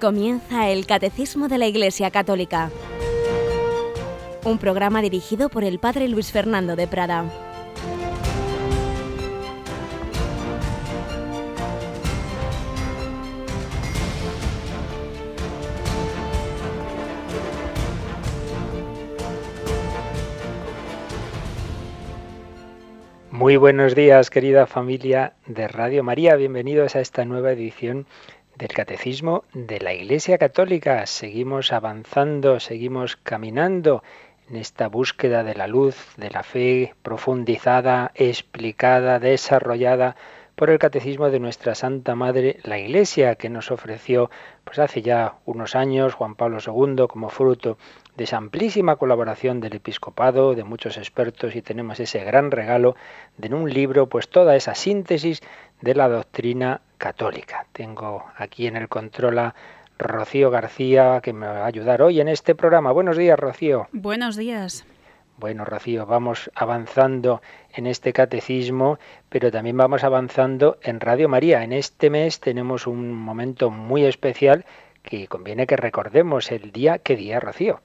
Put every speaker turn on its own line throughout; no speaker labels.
Comienza el Catecismo de la Iglesia Católica, un programa dirigido por el Padre Luis Fernando de Prada.
Muy buenos días, querida familia de Radio María. Bienvenidos a esta nueva edición del Catecismo de la Iglesia Católica. Seguimos avanzando, seguimos caminando en esta búsqueda de la luz, de la fe profundizada, explicada, desarrollada por el Catecismo de nuestra Santa Madre, la Iglesia, que nos ofreció pues hace ya unos años Juan Pablo II como fruto de esa amplísima colaboración del episcopado, de muchos expertos y tenemos ese gran regalo de en un libro pues toda esa síntesis de la doctrina católica. Tengo aquí en el control a Rocío García que me va a ayudar hoy en este programa. Buenos días, Rocío.
Buenos días.
Bueno, Rocío, vamos avanzando en este catecismo, pero también vamos avanzando en Radio María. En este mes tenemos un momento muy especial que conviene que recordemos el día, ¿qué día, Rocío?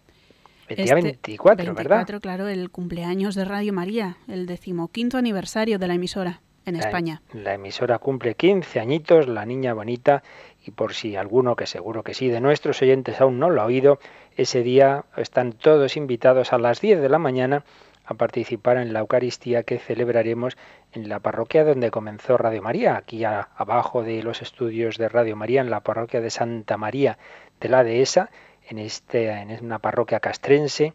El día 24,
este
¿verdad?
24, claro, el cumpleaños de Radio María, el decimoquinto aniversario de la emisora en España.
La emisora cumple 15 añitos, la niña bonita, y por si alguno, que seguro que sí, de nuestros oyentes aún no lo ha oído, ese día están todos invitados a las 10 de la mañana a participar en la Eucaristía que celebraremos en la parroquia donde comenzó Radio María, aquí abajo de los estudios de Radio María, en la parroquia de Santa María de la Dehesa, en, este, en una parroquia castrense,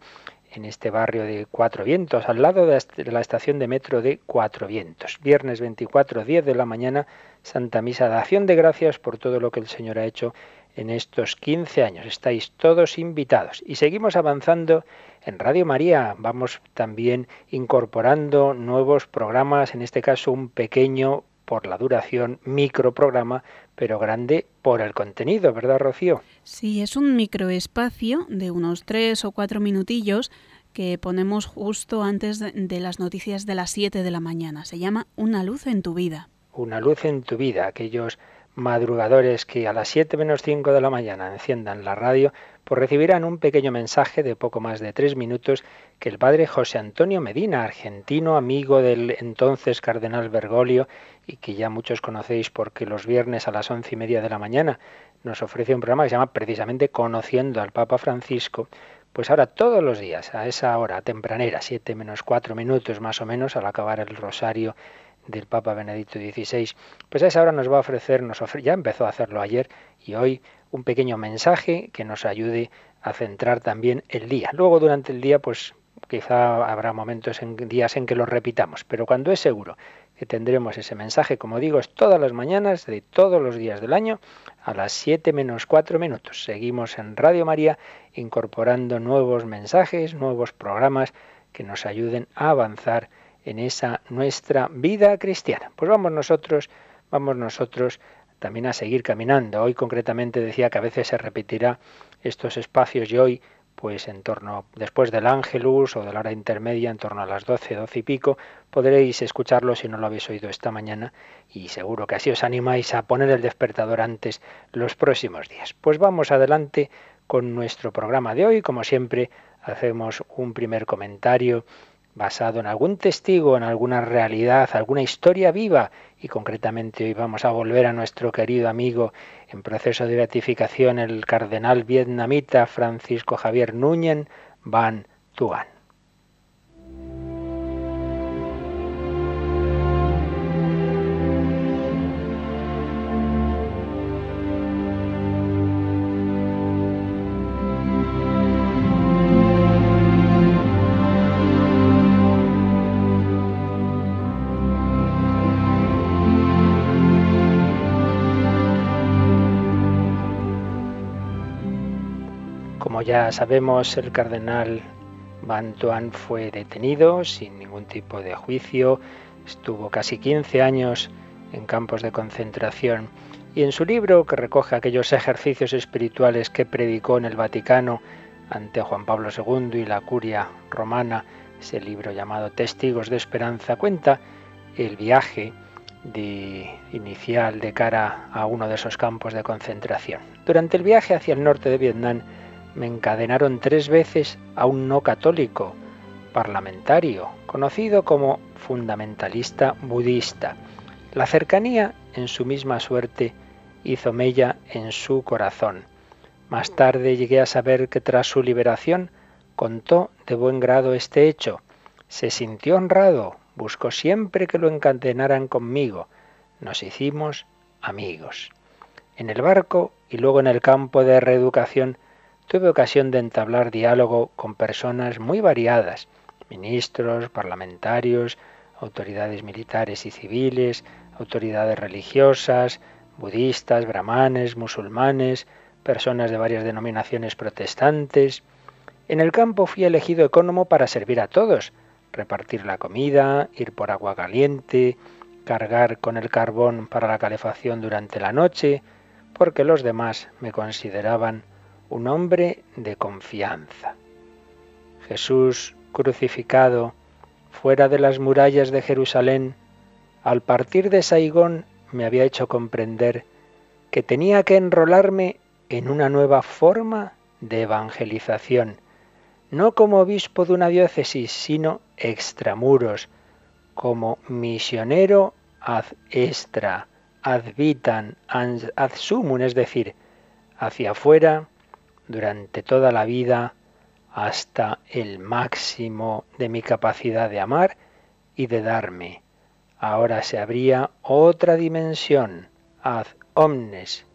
en este barrio de Cuatro Vientos, al lado de la estación de metro de Cuatro Vientos. Viernes 24, 10 de la mañana, Santa Misa de Acción de Gracias por todo lo que el Señor ha hecho en estos 15 años. Estáis todos invitados. Y seguimos avanzando en Radio María. Vamos también incorporando nuevos programas, en este caso un pequeño por la duración, microprograma, pero grande por el contenido, ¿verdad, Rocío?
Sí, es un microespacio de unos tres o cuatro minutillos que ponemos justo antes de las noticias de las 7 de la mañana. Se llama Una luz en tu vida.
Una luz en tu vida, aquellos madrugadores que a las 7 menos 5 de la mañana enciendan la radio, pues recibirán un pequeño mensaje de poco más de tres minutos que el padre José Antonio Medina, argentino, amigo del entonces cardenal Bergoglio, y que ya muchos conocéis porque los viernes a las once y media de la mañana nos ofrece un programa que se llama precisamente Conociendo al Papa Francisco. Pues ahora todos los días, a esa hora tempranera, siete menos cuatro minutos más o menos, al acabar el rosario del Papa Benedicto XVI, pues a esa hora nos va a ofrecer, nos ya empezó a hacerlo ayer y hoy, un pequeño mensaje que nos ayude a centrar también el día. Luego durante el día, pues quizá habrá momentos en días en que lo repitamos, pero cuando es seguro que tendremos ese mensaje, como digo, es todas las mañanas de todos los días del año a las 7 menos 4 minutos. Seguimos en Radio María incorporando nuevos mensajes, nuevos programas que nos ayuden a avanzar en esa nuestra vida cristiana. Pues vamos nosotros, vamos nosotros también a seguir caminando. Hoy concretamente decía que a veces se repetirá estos espacios y hoy pues en torno después del ángelus o de la hora intermedia, en torno a las 12, 12 y pico, podréis escucharlo si no lo habéis oído esta mañana y seguro que así os animáis a poner el despertador antes los próximos días. Pues vamos adelante con nuestro programa de hoy, como siempre hacemos un primer comentario basado en algún testigo, en alguna realidad, alguna historia viva. Y concretamente hoy vamos a volver a nuestro querido amigo en proceso de beatificación, el cardenal vietnamita Francisco Javier Núñez Van Tuan. Ya sabemos, el cardenal Bantuan fue detenido sin ningún tipo de juicio, estuvo casi 15 años en campos de concentración y en su libro, que recoge aquellos ejercicios espirituales que predicó en el Vaticano ante Juan Pablo II y la curia romana, ese libro llamado Testigos de Esperanza, cuenta el viaje de inicial de cara a uno de esos campos de concentración. Durante el viaje hacia el norte de Vietnam me encadenaron tres veces a un no católico parlamentario, conocido como fundamentalista budista. La cercanía en su misma suerte hizo mella en su corazón. Más tarde llegué a saber que tras su liberación contó de buen grado este hecho. Se sintió honrado, buscó siempre que lo encadenaran conmigo. Nos hicimos amigos. En el barco y luego en el campo de reeducación tuve ocasión de entablar diálogo con personas muy variadas, ministros, parlamentarios, autoridades militares y civiles, autoridades religiosas, budistas, brahmanes, musulmanes, personas de varias denominaciones protestantes. En el campo fui elegido ecónomo para servir a todos, repartir la comida, ir por agua caliente, cargar con el carbón para la calefacción durante la noche, porque los demás me consideraban un hombre de confianza. Jesús crucificado fuera de las murallas de Jerusalén, al partir de Saigón me había hecho comprender que tenía que enrolarme en una nueva forma de evangelización, no como obispo de una diócesis, sino extramuros, como misionero ad extra, ad vitam, ad sumum, es decir, hacia afuera durante toda la vida hasta el máximo de mi capacidad de amar y de darme. Ahora se abría otra dimensión, ad omnes,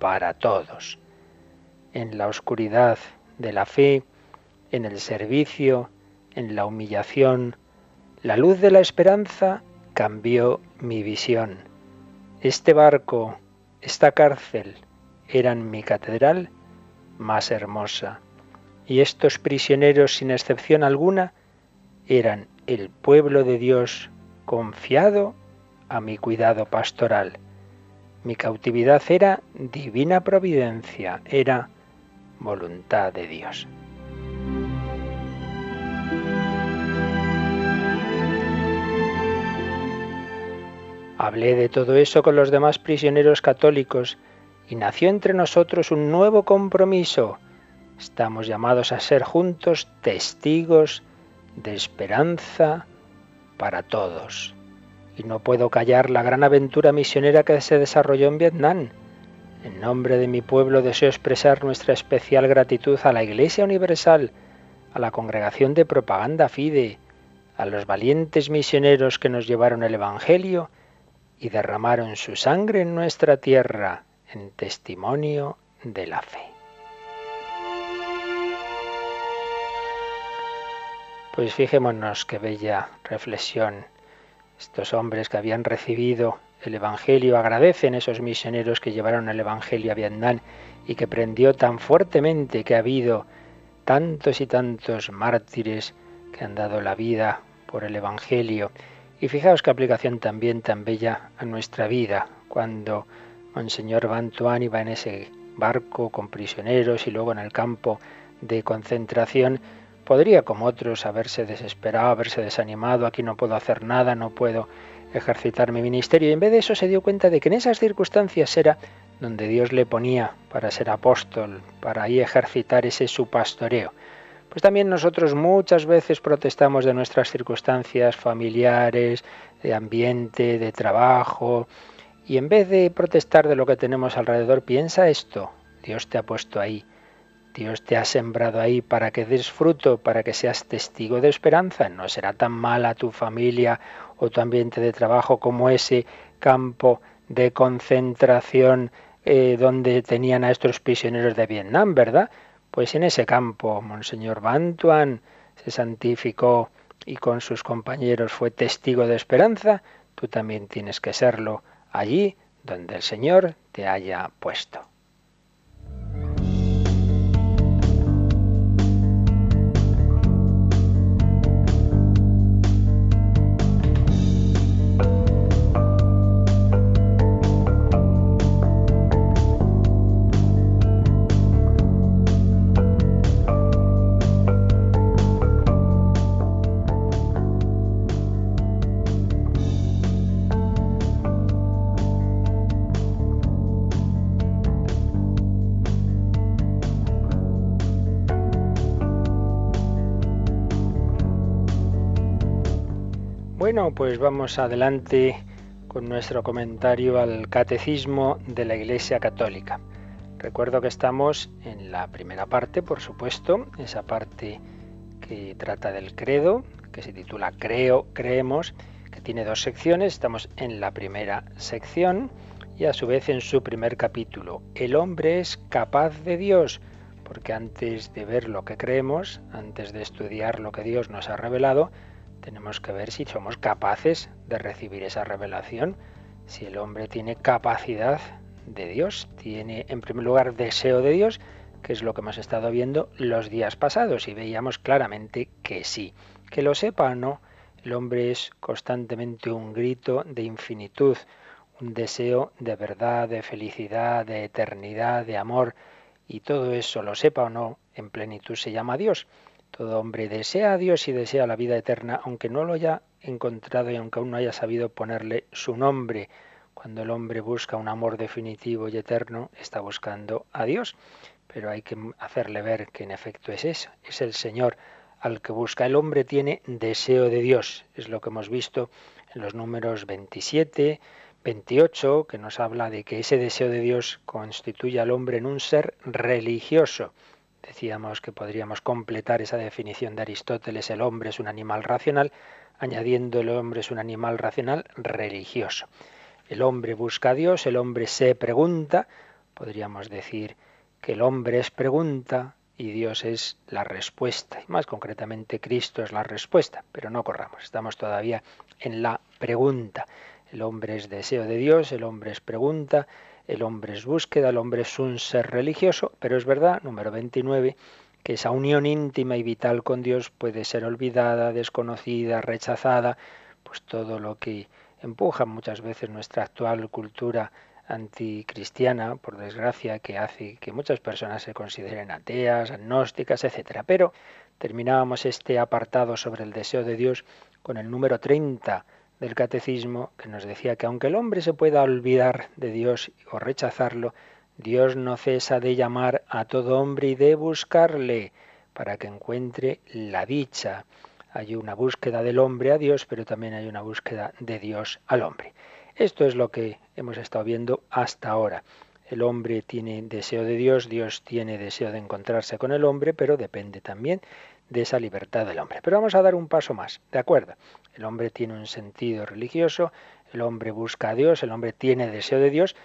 para todos. En la oscuridad de la fe, en el servicio, en la humillación, la luz de la esperanza cambió mi visión. Este barco, esta cárcel, eran mi catedral más hermosa. Y estos prisioneros, sin excepción alguna, eran el pueblo de Dios confiado a mi cuidado pastoral. Mi cautividad era divina providencia, era voluntad de Dios. Hablé de todo eso con los demás prisioneros católicos y nació entre nosotros un nuevo compromiso. Estamos llamados a ser juntos testigos de esperanza para todos. Y no puedo callar la gran aventura misionera que se desarrolló en Vietnam. En nombre de mi pueblo deseo expresar nuestra especial gratitud a la Iglesia Universal, a la Congregación de Propaganda Fide, a los valientes misioneros que nos llevaron el Evangelio y derramaron su sangre en nuestra tierra en testimonio de la fe. Pues fijémonos qué bella reflexión. Estos hombres que habían recibido el Evangelio agradecen esos misioneros que llevaron el Evangelio a Vietnam y que prendió tan fuertemente que ha habido tantos y tantos mártires que han dado la vida por el Evangelio. Y fijaos qué aplicación también tan bella a nuestra vida, cuando Monseñor Bantuán iba en ese barco con prisioneros y luego en el campo de concentración, podría, como otros, haberse desesperado, haberse desanimado, aquí no puedo hacer nada, no puedo ejercitar mi ministerio. Y en vez de eso se dio cuenta de que en esas circunstancias era donde Dios le ponía para ser apóstol, para ahí ejercitar ese su pastoreo. Pues también nosotros muchas veces protestamos de nuestras circunstancias familiares, de ambiente, de trabajo, y en vez de protestar de lo que tenemos alrededor, piensa esto. Dios te ha puesto ahí. Dios te ha sembrado ahí para que des fruto, para que seas testigo de esperanza. No será tan mala tu familia o tu ambiente de trabajo como ese campo de concentración eh, donde tenían a estos prisioneros de Vietnam, ¿verdad? Pues en ese campo, Monseñor Bantuan se santificó y con sus compañeros fue testigo de esperanza. Tú también tienes que serlo allí donde el Señor te haya puesto. Pues vamos adelante con nuestro comentario al Catecismo de la Iglesia Católica. Recuerdo que estamos en la primera parte, por supuesto, esa parte que trata del credo, que se titula Creo, creemos, que tiene dos secciones. Estamos en la primera sección y a su vez en su primer capítulo. El hombre es capaz de Dios, porque antes de ver lo que creemos, antes de estudiar lo que Dios nos ha revelado, tenemos que ver si somos capaces de recibir esa revelación, si el hombre tiene capacidad de Dios, tiene en primer lugar deseo de Dios, que es lo que hemos estado viendo los días pasados y veíamos claramente que sí. Que lo sepa o no, el hombre es constantemente un grito de infinitud, un deseo de verdad, de felicidad, de eternidad, de amor, y todo eso, lo sepa o no, en plenitud se llama Dios. Todo hombre desea a Dios y desea la vida eterna, aunque no lo haya encontrado y aunque aún no haya sabido ponerle su nombre. Cuando el hombre busca un amor definitivo y eterno, está buscando a Dios. Pero hay que hacerle ver que en efecto es eso, es el Señor al que busca. El hombre tiene deseo de Dios, es lo que hemos visto en los números 27, 28, que nos habla de que ese deseo de Dios constituye al hombre en un ser religioso. Decíamos que podríamos completar esa definición de Aristóteles, el hombre es un animal racional, añadiendo el hombre es un animal racional religioso. El hombre busca a Dios, el hombre se pregunta, podríamos decir que el hombre es pregunta y Dios es la respuesta. Y más concretamente Cristo es la respuesta, pero no corramos, estamos todavía en la pregunta. El hombre es deseo de Dios, el hombre es pregunta, el hombre es búsqueda, el hombre es un ser religioso, pero es verdad, número 29, que esa unión íntima y vital con Dios puede ser olvidada, desconocida, rechazada, pues todo lo que empuja muchas veces nuestra actual cultura anticristiana, por desgracia, que hace que muchas personas se consideren ateas, agnósticas, etc. Pero terminábamos este apartado sobre el deseo de Dios con el número 30 del catecismo que nos decía que aunque el hombre se pueda olvidar de Dios o rechazarlo, Dios no cesa de llamar a todo hombre y de buscarle para que encuentre la dicha. Hay una búsqueda del hombre a Dios, pero también hay una búsqueda de Dios al hombre. Esto es lo que hemos estado viendo hasta ahora. El hombre tiene deseo de Dios, Dios tiene deseo de encontrarse con el hombre, pero depende también de esa libertad del hombre. Pero vamos a dar un paso más, ¿de acuerdo? El hombre tiene un sentido religioso, el hombre busca a Dios, el hombre tiene deseo de Dios,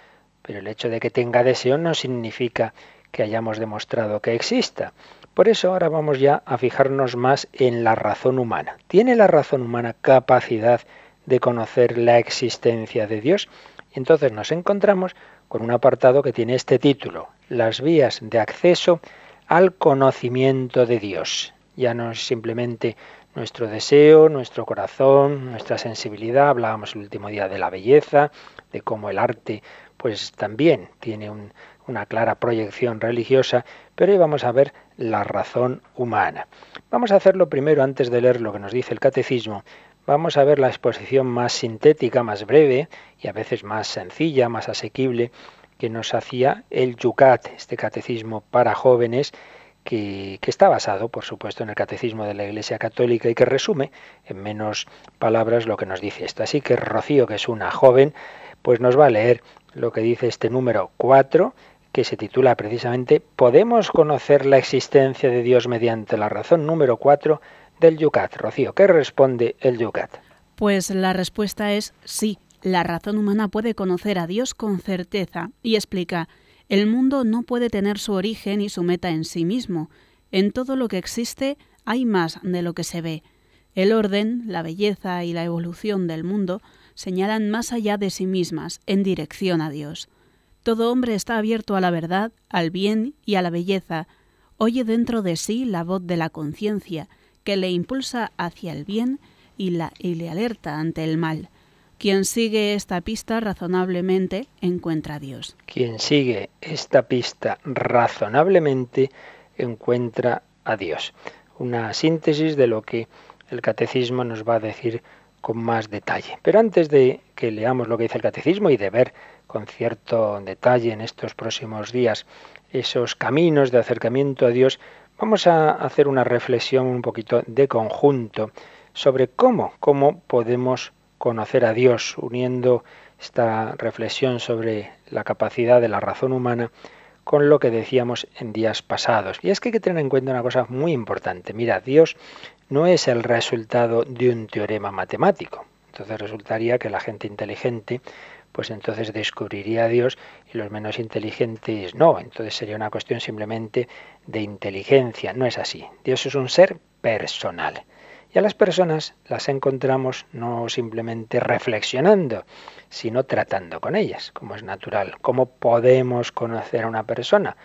pero el hecho de que tenga deseo no significa que hayamos demostrado que exista. Por eso ahora vamos ya a fijarnos más en la razón humana. ¿Tiene la razón humana capacidad de conocer la existencia de Dios? Y entonces nos encontramos con un apartado que tiene este título, las vías de acceso al conocimiento de Dios. Ya no es simplemente nuestro deseo, nuestro corazón, nuestra sensibilidad. Hablábamos el último día de la belleza, de cómo el arte pues también tiene una clara proyección religiosa, pero hoy vamos a ver la razón humana. Vamos a hacerlo primero antes de leer lo que nos dice el catecismo. Vamos a ver la exposición más sintética, más breve y a veces más sencilla, más asequible que nos hacía el Yucat, este catecismo para jóvenes que, está basado, por supuesto, en el Catecismo de la Iglesia Católica y que resume en menos palabras lo que nos dice esto. Así que Rocío, que es una joven, pues nos va a leer lo que dice este número 4, que se titula precisamente ¿Podemos conocer la existencia de Dios mediante la razón número 4 del Yucat? Rocío, ¿qué responde el Yucat?
Pues la respuesta es sí. La razón humana puede conocer a Dios con certeza y explica el mundo no puede tener su origen y su meta en sí mismo. En todo lo que existe hay más de lo que se ve. El orden, la belleza y la evolución del mundo señalan más allá de sí mismas, en dirección a Dios. Todo hombre está abierto a la verdad, al bien y a la belleza. Oye dentro de sí la voz de la conciencia, que le impulsa hacia el bien y, y le alerta ante el mal. Quien sigue esta pista razonablemente encuentra a Dios.
Quien sigue esta pista razonablemente encuentra a Dios. Una síntesis de lo que el catecismo nos va a decir con más detalle. Pero antes de que leamos lo que dice el catecismo y de ver con cierto detalle en estos próximos días esos caminos de acercamiento a Dios, vamos a hacer una reflexión un poquito de conjunto sobre cómo, cómo podemos conocer a Dios, uniendo esta reflexión sobre la capacidad de la razón humana con lo que decíamos en días pasados. Y es que hay que tener en cuenta una cosa muy importante. Mira, Dios no es el resultado de un teorema matemático. Entonces resultaría que la gente inteligente pues entonces descubriría a Dios y los menos inteligentes no. Entonces sería una cuestión simplemente de inteligencia. No es así. Dios es un ser personal. Y a las personas las encontramos no simplemente reflexionando, sino tratando con ellas, como es natural. ¿Cómo podemos conocer a una persona?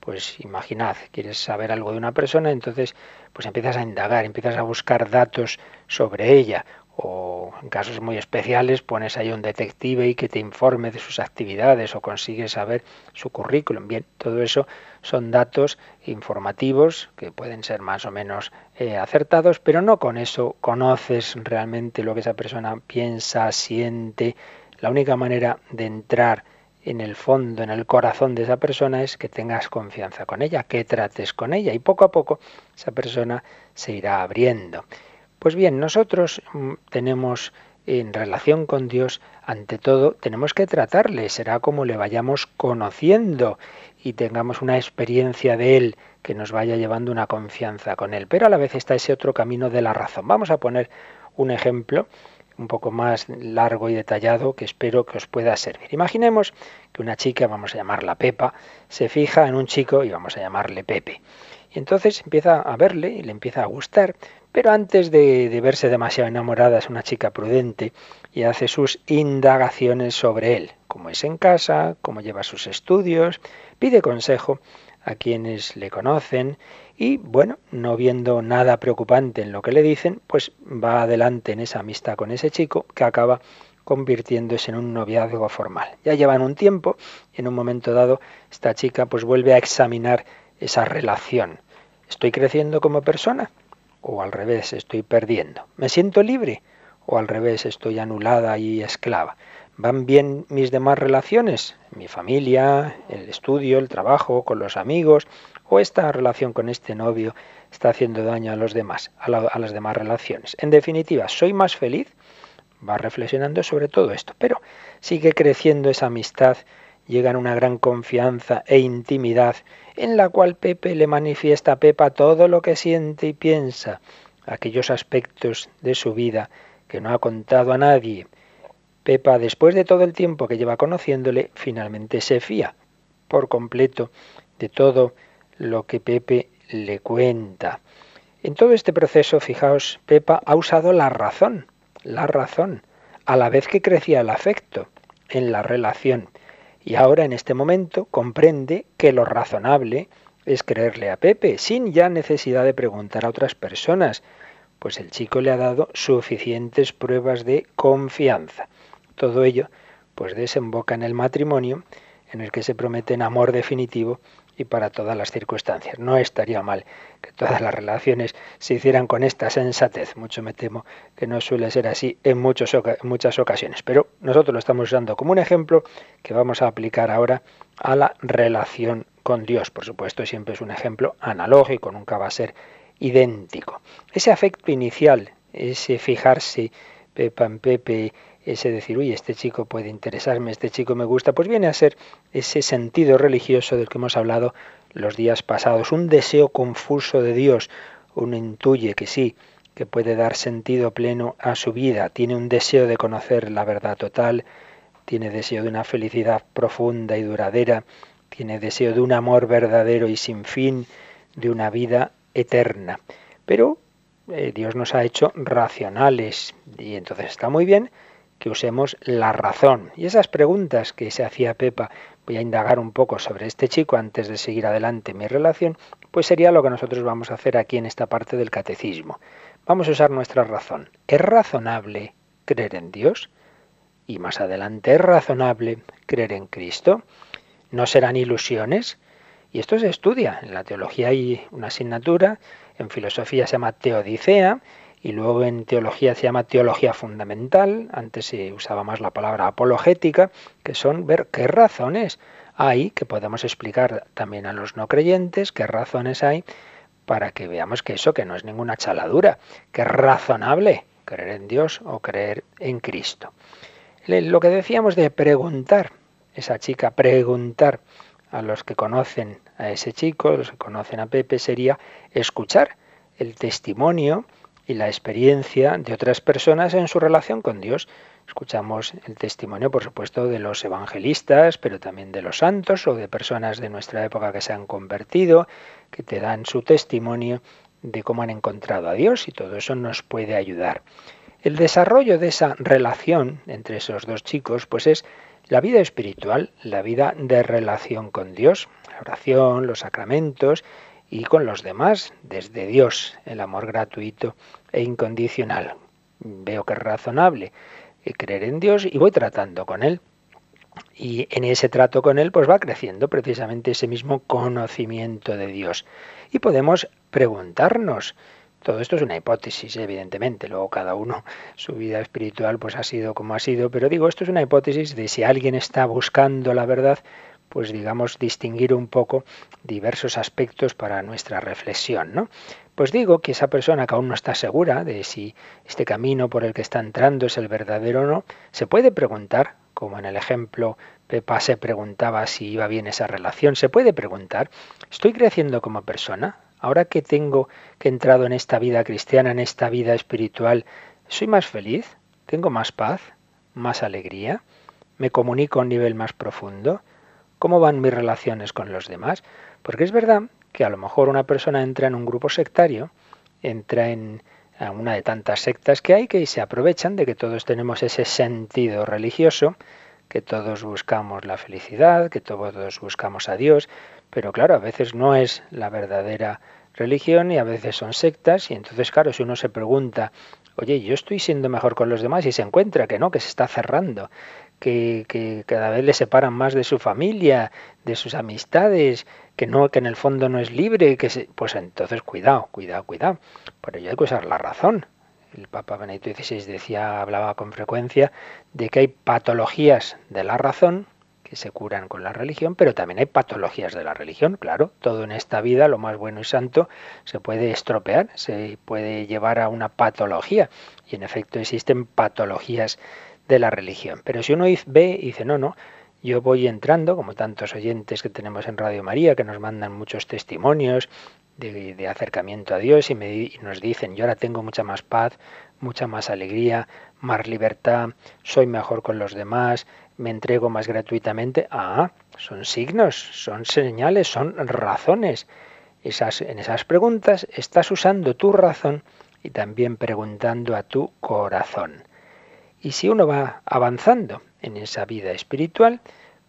Pues imaginad, quieres saber algo de una persona, entonces pues empiezas a indagar, empiezas a buscar datos sobre ella o en casos muy especiales pones ahí un detective y que te informe de sus actividades o consigues saber su currículum. Bien, todo eso son datos informativos que pueden ser más o menos eh, acertados, pero no con eso conoces realmente lo que esa persona piensa, siente. La única manera de entrar en el fondo, en el corazón de esa persona es que tengas confianza con ella, que trates con ella y poco a poco esa persona se irá abriendo. Pues bien, nosotros mm, tenemos en relación con Dios, ante todo, tenemos que tratarle, será como le vayamos conociendo y tengamos una experiencia de Él que nos vaya llevando una confianza con Él. Pero a la vez está ese otro camino de la razón. Vamos a poner un ejemplo un poco más largo y detallado que espero que os pueda servir. Imaginemos que una chica, vamos a llamarla Pepa, se fija en un chico y vamos a llamarle Pepe. Y entonces empieza a verle y le empieza a gustar, pero antes de, verse demasiado enamorada es una chica prudente y hace sus indagaciones sobre él, cómo es en casa, cómo lleva sus estudios, pide consejo a quienes le conocen y bueno, no viendo nada preocupante en lo que le dicen, pues va adelante en esa amistad con ese chico que acaba convirtiéndose en un noviazgo formal. Ya llevan un tiempo y en un momento dado esta chica pues vuelve a examinar esa relación. ¿Estoy creciendo como persona? ¿O al revés, estoy perdiendo? ¿Me siento libre? ¿O al revés, estoy anulada y esclava? ¿Van bien mis demás relaciones? Mi familia, el estudio, el trabajo, con los amigos, o esta relación con este novio está haciendo daño a los demás, a, a las demás relaciones. En definitiva, ¿soy más feliz? Va reflexionando sobre todo esto, pero sigue creciendo esa amistad, llegan una gran confianza e intimidad en la cual Pepe le manifiesta a Pepa todo lo que siente y piensa, aquellos aspectos de su vida que no ha contado a nadie. Pepa, después de todo el tiempo que lleva conociéndole, finalmente se fía por completo de todo lo que Pepe le cuenta. En todo este proceso, fijaos, Pepa ha usado la razón, la razón, a la vez que crecía el afecto en la relación. Y ahora en este momento comprende que lo razonable es creerle a Pepe, sin ya necesidad de preguntar a otras personas, pues el chico le ha dado suficientes pruebas de confianza. Todo ello pues desemboca en el matrimonio, en el que se prometen amor definitivo y para todas las circunstancias. No estaría mal que todas las relaciones se hicieran con esta sensatez. Mucho me temo que no suele ser así en, muchas ocasiones. Pero nosotros lo estamos usando como un ejemplo que vamos a aplicar ahora a la relación con Dios. Por supuesto, siempre es un ejemplo analógico, nunca va a ser idéntico. Ese afecto inicial, ese fijarse Pepa en Pepe ese decir, uy, este chico puede interesarme, este chico me gusta, pues viene a ser ese sentido religioso del que hemos hablado los días pasados, un deseo confuso de Dios, uno intuye que sí, que puede dar sentido pleno a su vida, tiene un deseo de conocer la verdad total, tiene deseo de una felicidad profunda y duradera, tiene deseo de un amor verdadero y sin fin, de una vida eterna. Pero eh, Dios nos ha hecho racionales y entonces está muy bien que usemos la razón. Y esas preguntas que se hacía Pepa, voy a indagar un poco sobre este chico antes de seguir adelante mi relación, pues sería lo que nosotros vamos a hacer aquí en esta parte del catecismo. Vamos a usar nuestra razón. ¿Es razonable creer en Dios? Y más adelante, ¿es razonable creer en Cristo? ¿No serán ilusiones? Y esto se estudia. En la teología hay una asignatura, en filosofía se llama teodicea, y luego en teología se llama teología fundamental, antes se usaba más la palabra apologética, que son ver qué razones hay, que podemos explicar también a los no creyentes, qué razones hay para que veamos que eso que no es ninguna chaladura, que es razonable creer en Dios o creer en Cristo. Lo que decíamos de preguntar, esa chica preguntar a los que conocen a ese chico, los que conocen a Pepe, sería escuchar el testimonio y la experiencia de otras personas en su relación con Dios. Escuchamos el testimonio, por supuesto, de los evangelistas, pero también de los santos o de personas de nuestra época que se han convertido, que te dan su testimonio de cómo han encontrado a Dios y todo eso nos puede ayudar. El desarrollo de esa relación entre esos dos chicos, pues es la vida espiritual, la vida de relación con Dios, la oración, los sacramentos y con los demás, desde Dios, el amor gratuito e incondicional. Veo que es razonable creer en Dios y voy tratando con Él. Y en ese trato con Él, pues va creciendo precisamente ese mismo conocimiento de Dios. Y podemos preguntarnos, todo esto es una hipótesis, evidentemente, luego cada uno su vida espiritual pues ha sido como ha sido, pero digo, esto es una hipótesis de si alguien está buscando la verdad, pues digamos distinguir un poco diversos aspectos para nuestra reflexión, ¿no? Pues digo que esa persona que aún no está segura de si este camino por el que está entrando es el verdadero o no, se puede preguntar, como en el ejemplo Pepa se preguntaba si iba bien esa relación, se puede preguntar, ¿estoy creciendo como persona? Ahora que tengo que entrado en esta vida cristiana, en esta vida espiritual, ¿soy más feliz? ¿Tengo más paz? ¿Más alegría? ¿Me comunico a un nivel más profundo? ¿Cómo van mis relaciones con los demás? Porque es verdad que a lo mejor una persona entra en un grupo sectario, entra en una de tantas sectas que hay que se aprovechan de que todos tenemos ese sentido religioso, que todos buscamos la felicidad, que todos buscamos a Dios, pero claro, a veces no es la verdadera religión y a veces son sectas y entonces claro, si uno se pregunta, oye, yo estoy siendo mejor con los demás y se encuentra que no, que se está cerrando, que, cada vez le separan más de su familia, de sus amistades, que no, que en el fondo no es libre, que se, pues entonces cuidado, cuidado, cuidado. Por ello hay que usar la razón. El Papa Benedicto XVI decía, hablaba con frecuencia de que hay patologías de la razón que se curan con la religión, pero también hay patologías de la religión, claro, todo en esta vida, lo más bueno y santo, se puede estropear, se puede llevar a una patología, y en efecto existen patologías de la religión. Pero si uno ve y dice, no, no, yo voy entrando, como tantos oyentes que tenemos en Radio María, que nos mandan muchos testimonios de, acercamiento a Dios y, me, y nos dicen, yo ahora tengo mucha más paz, mucha más alegría, más libertad, soy mejor con los demás, me entrego más gratuitamente. Ah, son signos, son señales, son razones. Esas, en esas preguntas estás usando tu razón y también preguntando a tu corazón. Y si uno va avanzando en esa vida espiritual,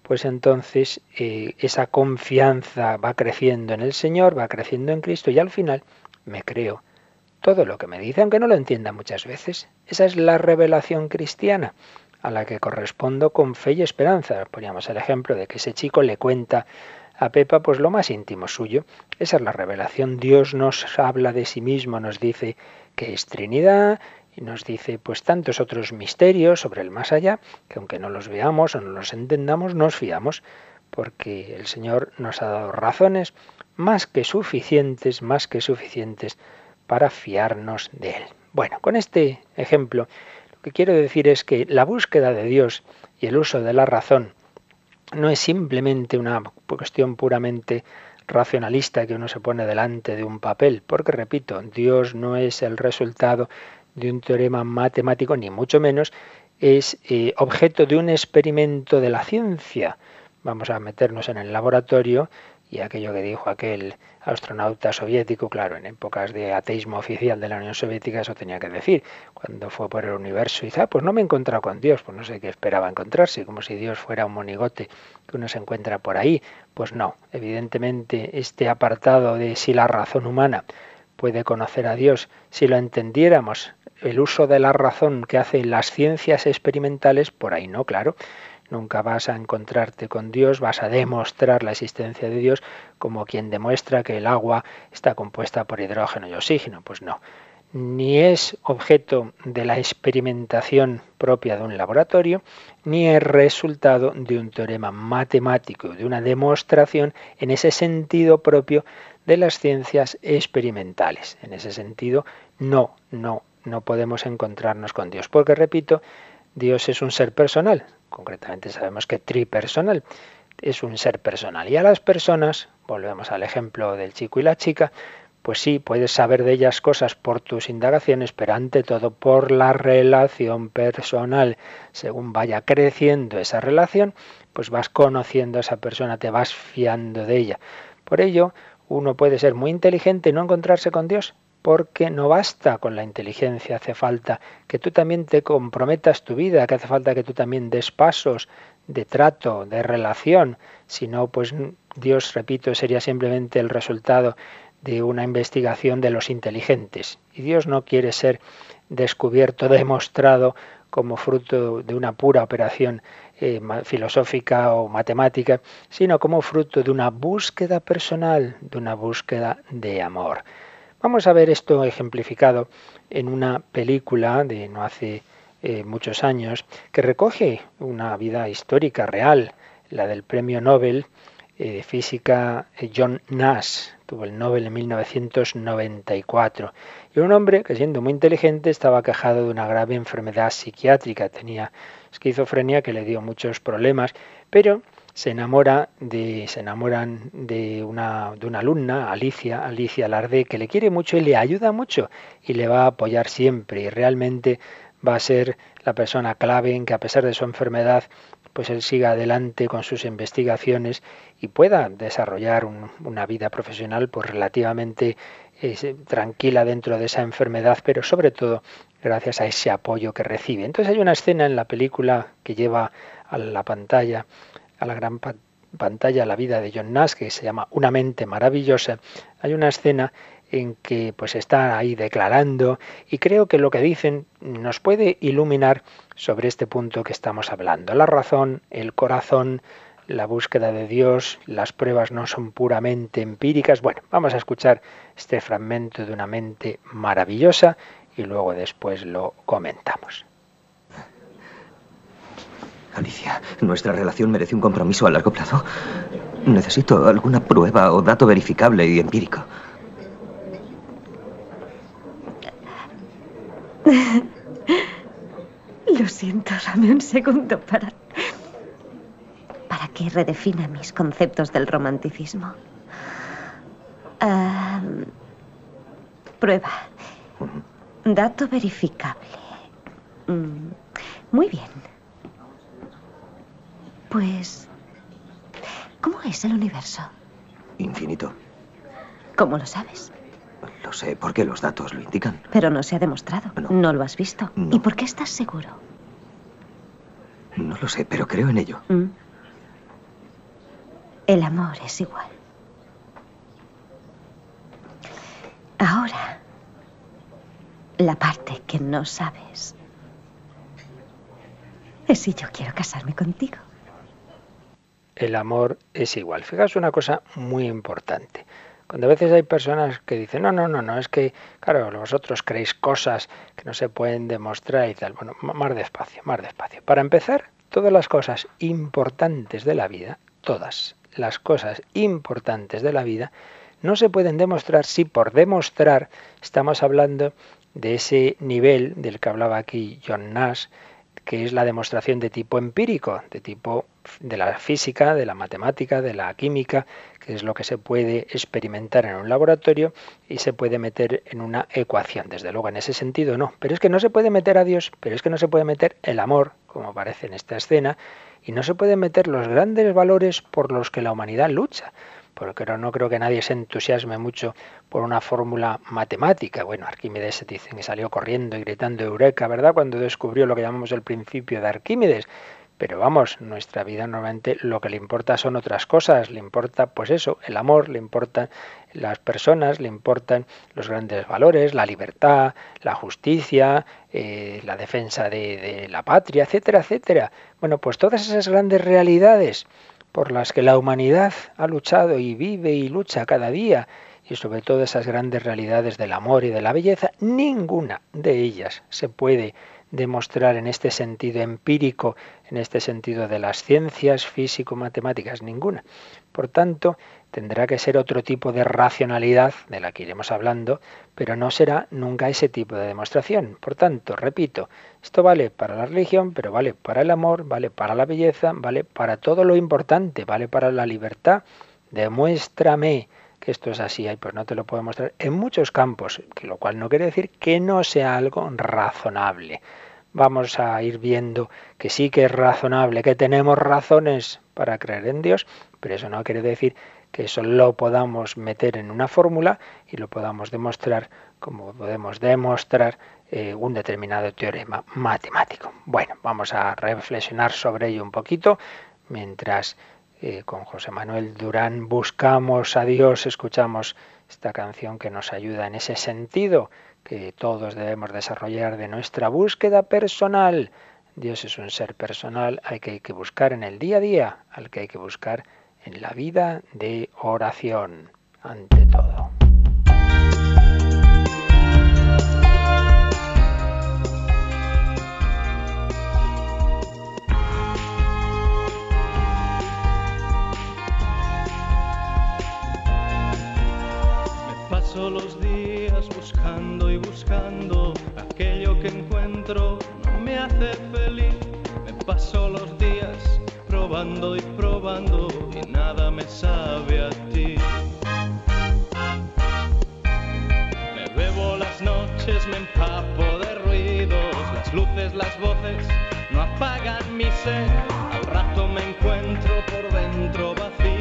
pues entonces eh, esa confianza va creciendo en el Señor, va creciendo en Cristo y al final me creo todo lo que me dice, aunque no lo entienda muchas veces. Esa es la revelación cristiana a la que correspondo con fe y esperanza. Poníamos el ejemplo de que ese chico le cuenta a Pepa pues lo más íntimo suyo. Esa es la revelación. Dios nos habla de sí mismo, nos dice que es Trinidad, y nos dice pues tantos otros misterios sobre el más allá que aunque no los veamos o no los entendamos nos fiamos porque el Señor nos ha dado razones más que suficientes, más que suficientes para fiarnos de él. Bueno, con este ejemplo lo que quiero decir es que la búsqueda de Dios y el uso de la razón no es simplemente una cuestión puramente racionalista que uno se pone delante de un papel, porque repito, Dios no es el resultado de un teorema matemático, ni mucho menos, es eh, objeto de un experimento de la ciencia. Vamos a meternos en el laboratorio y aquello que dijo aquel astronauta soviético, claro, en épocas de ateísmo oficial de la Unión Soviética eso tenía que decir, cuando fue por el universo y dice, ah, pues no me he encontrado con Dios, pues no sé qué esperaba encontrarse, como si Dios fuera un monigote que uno se encuentra por ahí, pues no, evidentemente este apartado de si la razón humana puede conocer a Dios, si lo entendiéramos el uso de la razón que hacen las ciencias experimentales, por ahí no, claro. Nunca vas a encontrarte con Dios, vas a demostrar la existencia de Dios como quien demuestra que el agua está compuesta por hidrógeno y oxígeno. Pues no. ni es objeto de la experimentación propia de un laboratorio, ni es resultado de un teorema matemático, de una demostración en ese sentido propio de las ciencias experimentales. En ese sentido, no, no, no podemos encontrarnos con Dios, porque repito, Dios es un ser personal, concretamente sabemos que tripersonal, es un ser personal. Y a las personas, volvemos al ejemplo del chico y la chica, pues sí, puedes saber de ellas cosas por tus indagaciones, pero ante todo por la relación personal. Según vaya creciendo esa relación, pues vas conociendo a esa persona, te vas fiando de ella. Por ello, uno puede ser muy inteligente y no encontrarse con Dios, porque no basta con la inteligencia, hace falta que tú también te comprometas tu vida, que hace falta que tú también des pasos de trato, de relación, si no, pues Dios, repito, sería simplemente el resultado de una investigación de los inteligentes. Y Dios no quiere ser descubierto, demostrado como fruto de una pura operación eh, filosófica o matemática, sino como fruto de una búsqueda personal, de una búsqueda de amor. Vamos a ver esto ejemplificado en una película de no hace eh, muchos años que recoge una vida histórica real, la del premio Nobel eh, de física John Nash, tuvo el Nobel en 1994. Y un hombre que siendo muy inteligente estaba quejado de una grave enfermedad psiquiátrica, tenía esquizofrenia que le dio muchos problemas, pero se enamora de se enamoran de una de una alumna, Alicia, Alicia Larde, que le quiere mucho y le ayuda mucho y le va a apoyar siempre y realmente va a ser la persona clave en que a pesar de su enfermedad pues él siga adelante con sus investigaciones y pueda desarrollar una vida profesional pues relativamente tranquila dentro de esa enfermedad, pero sobre todo gracias a ese apoyo que recibe. Entonces hay una escena en la película que lleva a la pantalla, a la gran pantalla, la vida de John Nash, que se llama Una mente maravillosa. Hay una escena en que pues está ahí declarando y creo que lo que dicen nos puede iluminar sobre este punto que estamos hablando. La razón, el corazón, la búsqueda de Dios, las pruebas no son puramente empíricas. Bueno, vamos a escuchar este fragmento de una mente maravillosa y luego después lo comentamos.
Alicia, nuestra relación merece un compromiso a largo plazo. Necesito alguna prueba o dato verificable y empírico.
Lo siento, dame un segundo para... para que redefina mis conceptos del romanticismo. prueba. Dato verificable. Mm, muy bien. Pues... ¿Cómo es el universo?
Infinito.
¿Cómo lo sabes?
Lo sé porque los datos lo indican.
Pero no se ha demostrado. No, lo has visto. ¿Y por qué estás seguro?
No lo sé, pero creo en ello.
Mm. El amor es igual. Ahora, la parte que no sabes es si yo quiero casarme contigo.
El amor es igual. Fijaos una cosa muy importante. Cuando a veces hay personas que dicen, no, no, no, no, es que, claro, vosotros creéis cosas que no se pueden demostrar y tal. Bueno, más despacio, más despacio. Para empezar, todas las cosas importantes de la vida, todas las cosas importantes de la vida, no se pueden demostrar si por demostrar estamos hablando de ese nivel del que hablaba aquí John Nash, que es la demostración de tipo empírico, de tipo de la física, de la matemática, de la química, que es lo que se puede experimentar en un laboratorio y se puede meter en una ecuación. Desde luego, en ese sentido no. Pero es que no se puede meter a Dios, pero es que no se puede meter el amor, como aparece en esta escena, y no se pueden meter los grandes valores por los que la humanidad lucha porque no creo que nadie se entusiasme mucho por una fórmula matemática. Bueno, Arquímedes se dicen que salió corriendo y gritando Eureka, ¿verdad? Cuando descubrió lo que llamamos el principio de Arquímedes. Pero vamos, nuestra vida normalmente lo que le importa son otras cosas, le importa pues eso, el amor, le importan las personas, le importan los grandes valores, la libertad, la justicia, eh, la defensa de, de la patria, etcétera, etcétera. Bueno, pues todas esas grandes realidades por las que la humanidad ha luchado y vive y lucha cada día y sobre todo esas grandes realidades del amor y de la belleza, ninguna de ellas se puede demostrar en este sentido empírico, en este sentido de las ciencias físico-matemáticas, ninguna. Por tanto, tendrá que ser otro tipo de racionalidad de la que iremos hablando, pero no será nunca ese tipo de demostración. Por tanto, repito, esto vale para la religión, pero vale para el amor, vale para la belleza, vale para todo lo importante, vale para la libertad. Demuéstrame que esto es así, y pues no te lo puedo mostrar en muchos campos, lo cual no quiere decir que no sea algo razonable vamos a ir viendo que sí que es razonable, que tenemos razones para creer en Dios, pero eso no quiere decir que eso lo podamos meter en una fórmula y lo podamos demostrar como podemos demostrar eh, un determinado teorema matemático. Bueno, vamos a reflexionar sobre ello un poquito mientras eh, con José Manuel Durán buscamos a Dios, escuchamos esta canción que nos ayuda en ese sentido que todos debemos desarrollar de nuestra búsqueda personal. Dios es un ser personal al que hay que buscar en el día a día, al que hay que buscar en la vida de oración, ante todo.
Me paso los días buscando y buscando aquello que encuentro no me hace feliz. Me paso los días probando y probando y nada me sabe a ti. Me bebo las noches, me empapo de ruidos, las luces, las voces no apagan mi sed. Al rato me encuentro por dentro vacío,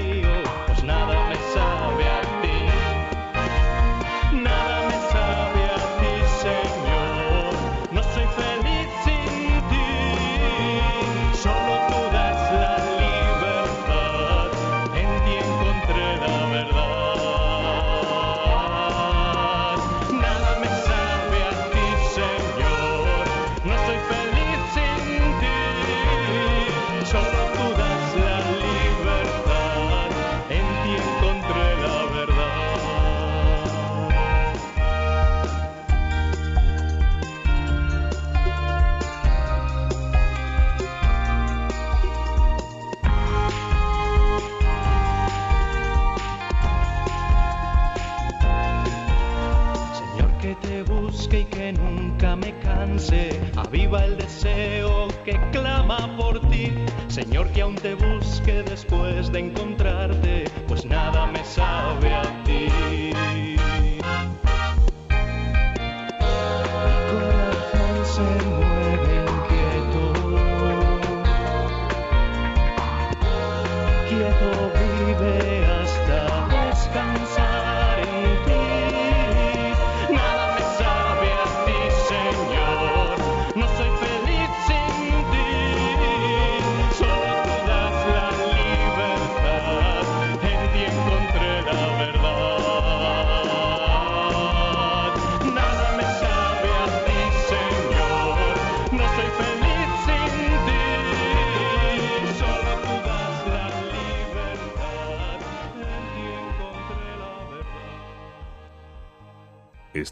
que clama por ti. Señor, que aún te busque después de encontrarte,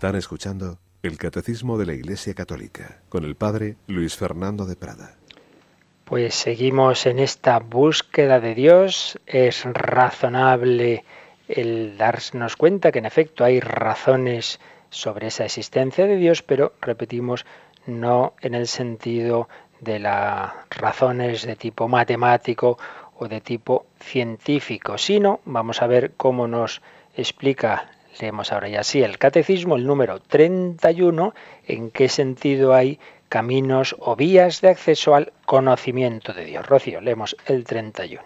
Están escuchando el Catecismo de la Iglesia Católica con el Padre Luis Fernando de Prada.
Pues seguimos en esta búsqueda de Dios. Es razonable el darnos cuenta que en efecto hay razones sobre esa existencia de Dios, pero repetimos, no en el sentido de las razones de tipo matemático o de tipo científico, sino vamos a ver cómo nos explica, leemos ahora ya sí, el catecismo, el número 31, en qué sentido hay caminos o vías de acceso al conocimiento de Dios. Rocío, leemos el 31.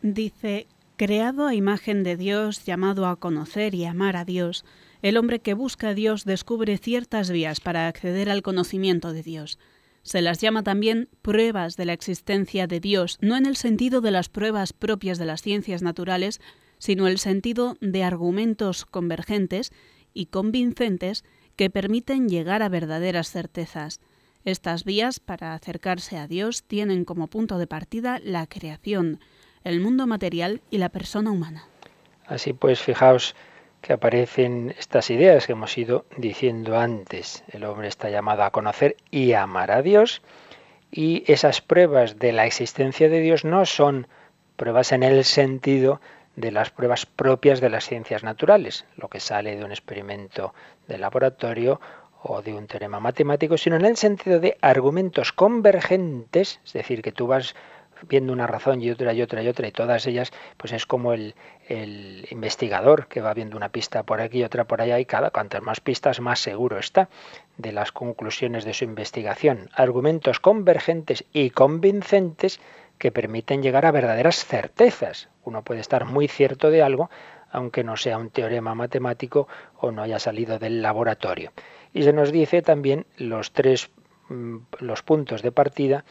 Dice, creado a imagen de Dios, llamado a conocer y amar a Dios, el hombre que busca a Dios descubre ciertas vías para acceder al conocimiento de Dios. Se las llama también pruebas de la existencia de Dios, no en el sentido de las pruebas propias de las ciencias naturales, sino el sentido de argumentos convergentes y convincentes que permiten llegar a verdaderas certezas. Estas vías para acercarse a Dios tienen como punto de partida la creación, el mundo material y la persona humana.
Así pues, fijaos que aparecen estas ideas que hemos ido diciendo antes. El hombre está llamado a conocer y amar a Dios y esas pruebas de la existencia de Dios no son pruebas en el sentido de las pruebas propias de las ciencias naturales, lo que sale de un experimento de laboratorio o de un teorema matemático, sino en el sentido de argumentos convergentes, es decir, que tú vas viendo una razón y otra y otra y otra y todas ellas, pues es como el, el investigador que va viendo una pista por aquí y otra por allá y cada cuantas más pistas más seguro está de las conclusiones de su investigación. Argumentos convergentes y convincentes que permiten llegar a verdaderas certezas. Uno puede estar muy cierto de algo, aunque no sea un teorema matemático o no haya salido del laboratorio. Y se nos dice también los tres mm, los puntos de partida,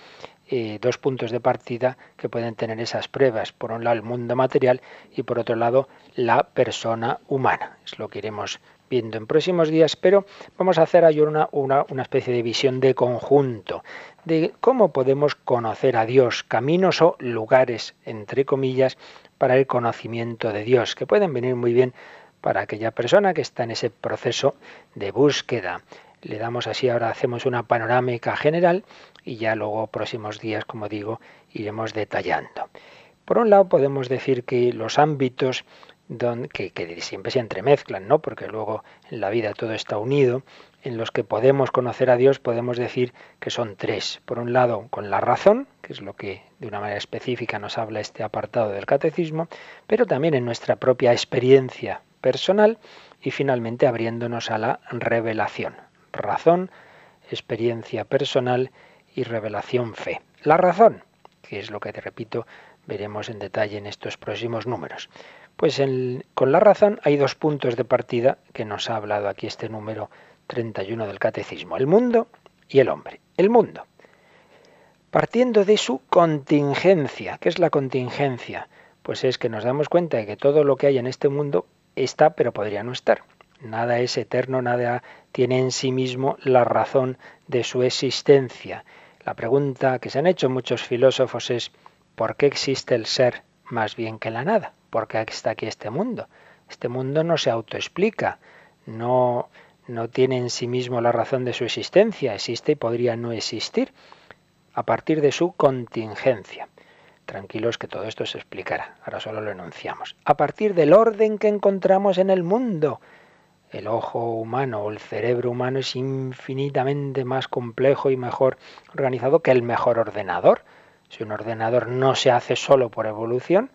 eh, dos puntos de partida que pueden tener esas pruebas. Por un lado el mundo material y por otro lado la persona humana. Es lo que iremos viendo en próximos días, pero vamos a hacer ahí una, una, una especie de visión de conjunto de cómo podemos conocer a Dios, caminos o lugares, entre comillas, para el conocimiento de Dios, que pueden venir muy bien para aquella persona que está en ese proceso de búsqueda. Le damos así, ahora hacemos una panorámica general y ya luego próximos días, como digo, iremos detallando. Por un lado podemos decir que los ámbitos que, que siempre se entremezclan, ¿no? porque luego en la vida todo está unido, en los que podemos conocer a Dios podemos decir que son tres. Por un lado, con la razón, que es lo que de una manera específica nos habla este apartado del catecismo, pero también en nuestra propia experiencia personal y finalmente abriéndonos a la revelación. Razón, experiencia personal y revelación fe. La razón, que es lo que te repito, veremos en detalle en estos próximos números. Pues con la razón hay dos puntos de partida que nos ha hablado aquí este número 31 del Catecismo, el mundo y el hombre. El mundo, partiendo de su contingencia. ¿Qué es la contingencia? Pues es que nos damos cuenta de que todo lo que hay en este mundo está, pero podría no estar. Nada es eterno, nada tiene en sí mismo la razón de su existencia. La pregunta que se han hecho muchos filósofos es ¿por qué existe el ser más bien que la nada? ¿Por qué está aquí este mundo? Este mundo no se autoexplica, no no tiene en sí mismo la razón de su existencia, existe y podría no existir, a partir de su contingencia. Tranquilos que todo esto se explicará, ahora solo lo enunciamos. A partir del orden que encontramos en el mundo, el ojo humano o el cerebro humano es infinitamente más complejo y mejor organizado que el mejor ordenador. Si un ordenador no se hace solo por evolución,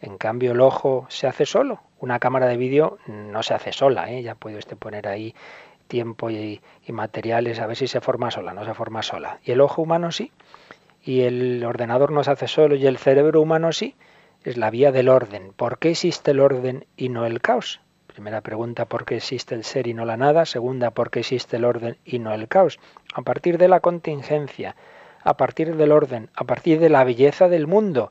en cambio, el ojo se hace solo. Una cámara de vídeo no se hace sola. ¿eh? Ya puede usted poner ahí tiempo y, y, materiales a ver si se forma sola. No se forma sola. Y el ojo humano sí. Y el ordenador no se hace solo. Y el cerebro humano sí. Es la vía del orden. ¿Por qué existe el orden y no el caos? Primera pregunta, ¿por qué existe el ser y no la nada? Segunda, ¿por qué existe el orden y no el caos? A partir de la contingencia, a partir del orden, a partir de la belleza del mundo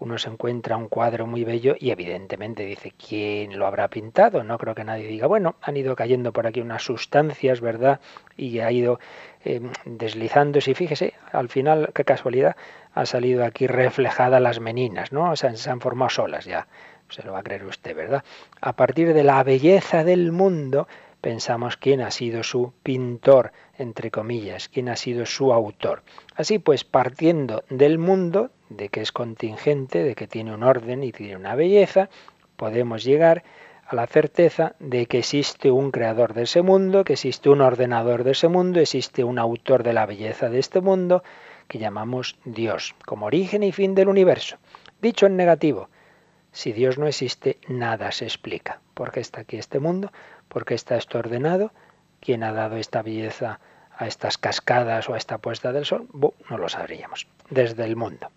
uno se encuentra un cuadro muy bello y evidentemente dice, ¿quién lo habrá pintado? No creo que nadie diga, bueno, han ido cayendo por aquí unas sustancias, ¿verdad? Y ha ido eh, deslizándose y fíjese, al final, qué casualidad, ha salido aquí reflejada las meninas, ¿no? O sea, se han formado solas ya, se lo va a creer usted, ¿verdad? A partir de la belleza del mundo, pensamos quién ha sido su pintor, entre comillas, quién ha sido su autor. Así pues, partiendo del mundo, de que es contingente, de que tiene un orden y tiene una belleza, podemos llegar a la certeza de que existe un creador de ese mundo, que existe un ordenador de ese mundo, existe un autor de la belleza de este mundo, que llamamos Dios, como origen y fin del universo. Dicho en negativo, si Dios no existe, nada se explica. ¿Por qué está aquí este mundo? ¿Por qué está esto ordenado? ¿Quién ha dado esta belleza a estas cascadas o a esta puesta del sol? no lo sabríamos. Desde el mundo.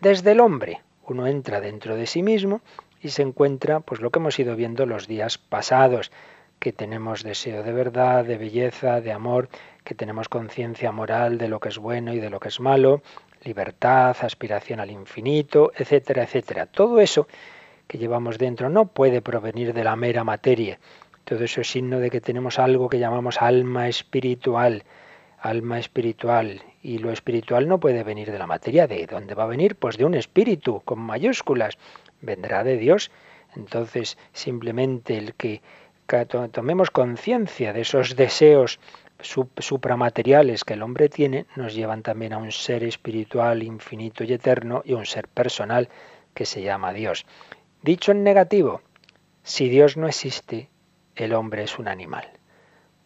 Desde el hombre, uno entra dentro de sí mismo y se encuentra, pues lo que hemos ido viendo los días pasados, que tenemos deseo de verdad, de belleza, de amor, que tenemos conciencia moral de lo que es bueno y de lo que es malo, libertad, aspiración al infinito, etcétera, etcétera. Todo eso que llevamos dentro no puede provenir de la mera materia. Todo eso es signo de que tenemos algo que llamamos alma espiritual, alma espiritual, y lo espiritual no puede venir de la materia. ¿De dónde va a venir? Pues de un espíritu, con mayúsculas. Vendrá de Dios. Entonces, simplemente el que tomemos conciencia de esos deseos supramateriales que el hombre tiene, nos llevan también a un ser espiritual infinito y eterno y un ser personal que se llama Dios. Dicho en negativo, si Dios no existe, el hombre es un animal.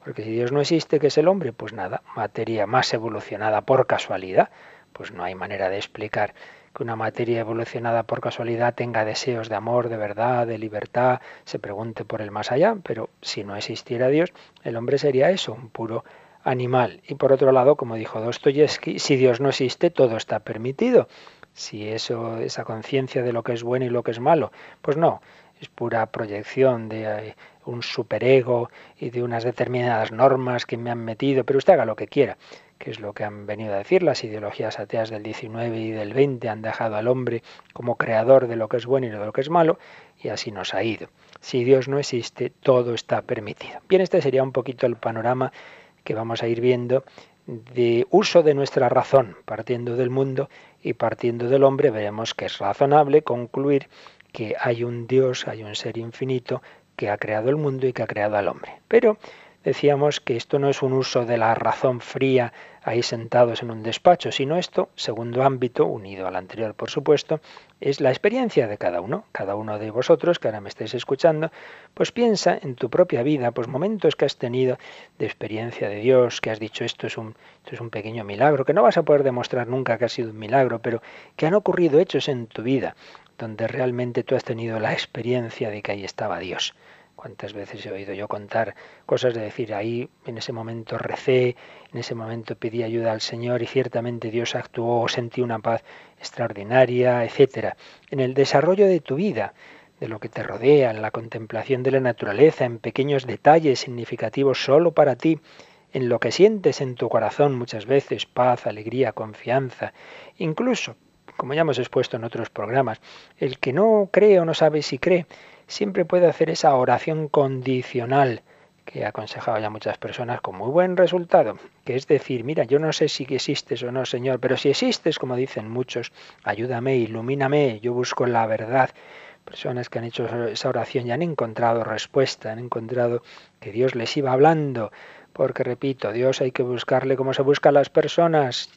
Porque si Dios no existe, ¿qué es el hombre? Pues nada, materia más evolucionada por casualidad. Pues no hay manera de explicar que una materia evolucionada por casualidad tenga deseos de amor, de verdad, de libertad, se pregunte por el más allá, pero si no existiera Dios, el hombre sería eso, un puro animal. Y por otro lado, como dijo Dostoyevsky, si Dios no existe, todo está permitido. Si eso, esa conciencia de lo que es bueno y lo que es malo, pues no, es pura proyección de eh, un superego y de unas determinadas normas que me han metido, pero usted haga lo que quiera que es lo que han venido a decir las ideologías ateas del 19 y del 20, han dejado al hombre como creador de lo que es bueno y de lo que es malo, y así nos ha ido. Si Dios no existe, todo está permitido. Bien, este sería un poquito el panorama que vamos a ir viendo de uso de nuestra razón, partiendo del mundo y partiendo del hombre, veremos que es razonable concluir que hay un Dios, hay un ser infinito que ha creado el mundo y que ha creado al hombre. Pero decíamos que esto no es un uso de la razón fría ahí sentados en un despacho, sino esto, segundo ámbito, unido al anterior por supuesto, es la experiencia de cada uno. Cada uno de vosotros que ahora me estáis escuchando, pues piensa en tu propia vida, pues momentos que has tenido de experiencia de Dios, que has dicho esto es un, esto es un pequeño milagro, que no vas a poder demostrar nunca que ha sido un milagro, pero que han ocurrido hechos en tu vida donde realmente tú has tenido la experiencia de que ahí estaba Dios. ¿Cuántas veces he oído yo contar cosas de decir ahí en ese momento recé, en ese momento pedí ayuda al Señor y ciertamente Dios actuó, sentí una paz extraordinaria, etcétera. En el desarrollo de tu vida, de lo que te rodea, en la contemplación de la naturaleza, en pequeños detalles significativos solo para ti, en lo que sientes en tu corazón muchas veces, paz, alegría, confianza, incluso, como ya hemos expuesto en otros programas, el que no cree o no sabe si cree, siempre puede hacer esa oración condicional que ha aconsejado ya muchas personas con muy buen resultado, que es decir, mira, yo no sé si existes o no, Señor, pero si existes, como dicen muchos, ayúdame, ilumíname, yo busco la verdad. Personas que han hecho esa oración y han encontrado respuesta, han encontrado que Dios les iba hablando, porque repito, Dios hay que buscarle como se busca a las personas.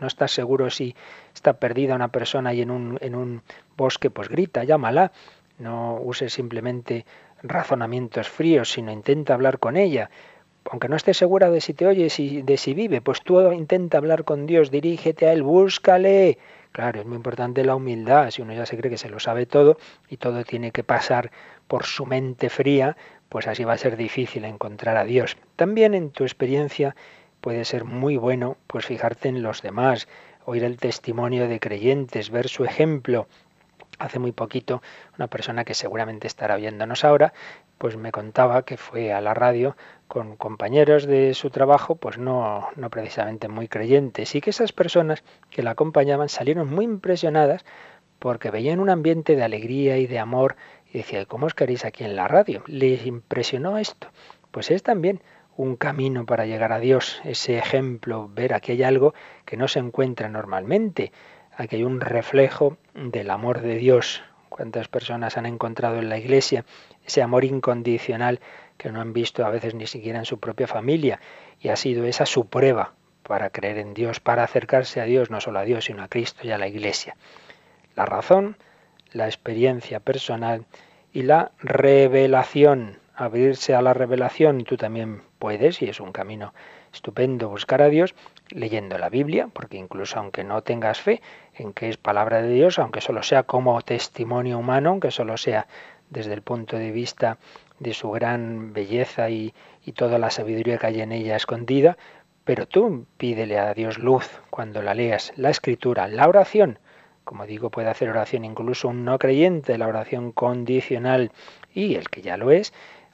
No estás seguro si está perdida una persona y en un, en un bosque, pues grita, llámala. No use simplemente razonamientos fríos, sino intenta hablar con ella. Aunque no estés segura de si te oye, de si vive, pues tú intenta hablar con Dios, dirígete a Él, búscale. Claro, es muy importante la humildad. Si uno ya se cree que se lo sabe todo y todo tiene que pasar por su mente fría, pues así va a ser difícil encontrar a Dios. También en tu experiencia puede ser muy bueno pues fijarte en los demás, oír el testimonio de creyentes, ver su ejemplo, hace muy poquito una persona que seguramente estará oyéndonos ahora, pues me contaba que fue a la radio con compañeros de su trabajo, pues no, no precisamente muy creyentes, y que esas personas que la acompañaban salieron muy impresionadas porque veían un ambiente de alegría y de amor y decía, ¿cómo os queréis aquí en la radio? ¿Les impresionó esto? Pues es también un camino para llegar a Dios, ese ejemplo, ver aquí hay algo que no se encuentra normalmente. Aquí hay un reflejo del amor de Dios. ¿Cuántas personas han encontrado en la iglesia ese amor incondicional que no han visto a veces ni siquiera en su propia familia? Y ha sido esa su prueba para creer en Dios, para acercarse a Dios, no solo a Dios, sino a Cristo y a la iglesia. La razón, la experiencia personal y la revelación. Abrirse a la revelación, tú también puedes, y es un camino estupendo buscar a Dios leyendo la Biblia, porque incluso aunque no tengas fe en que es palabra de Dios, aunque solo sea como testimonio humano, aunque solo sea desde el punto de vista de su gran belleza y, y toda la sabiduría que hay en ella escondida, pero tú pídele a Dios luz cuando la leas, la escritura, la oración. Como digo, puede hacer oración incluso un no creyente, la oración condicional, y el que ya lo es,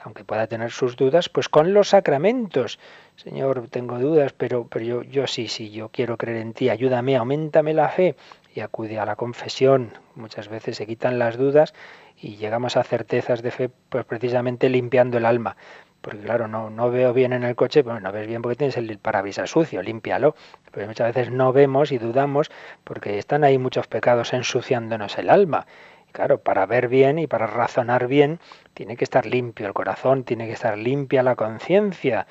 aunque pueda tener sus dudas, pues con los sacramentos. Señor, tengo dudas, pero, pero yo, yo sí, sí, yo quiero creer en ti, ayúdame, aumentame la fe y acude a la confesión. Muchas veces se quitan las dudas y llegamos a certezas de fe, pues precisamente limpiando el alma. Porque claro, no, no veo bien en el coche, bueno, no ves bien porque tienes el parabrisas sucio, límpialo. Pero muchas veces no vemos y dudamos porque están ahí muchos pecados ensuciándonos el alma. Claro, para ver bien y para razonar bien, tiene que estar limpio el corazón, tiene que estar limpia la conciencia.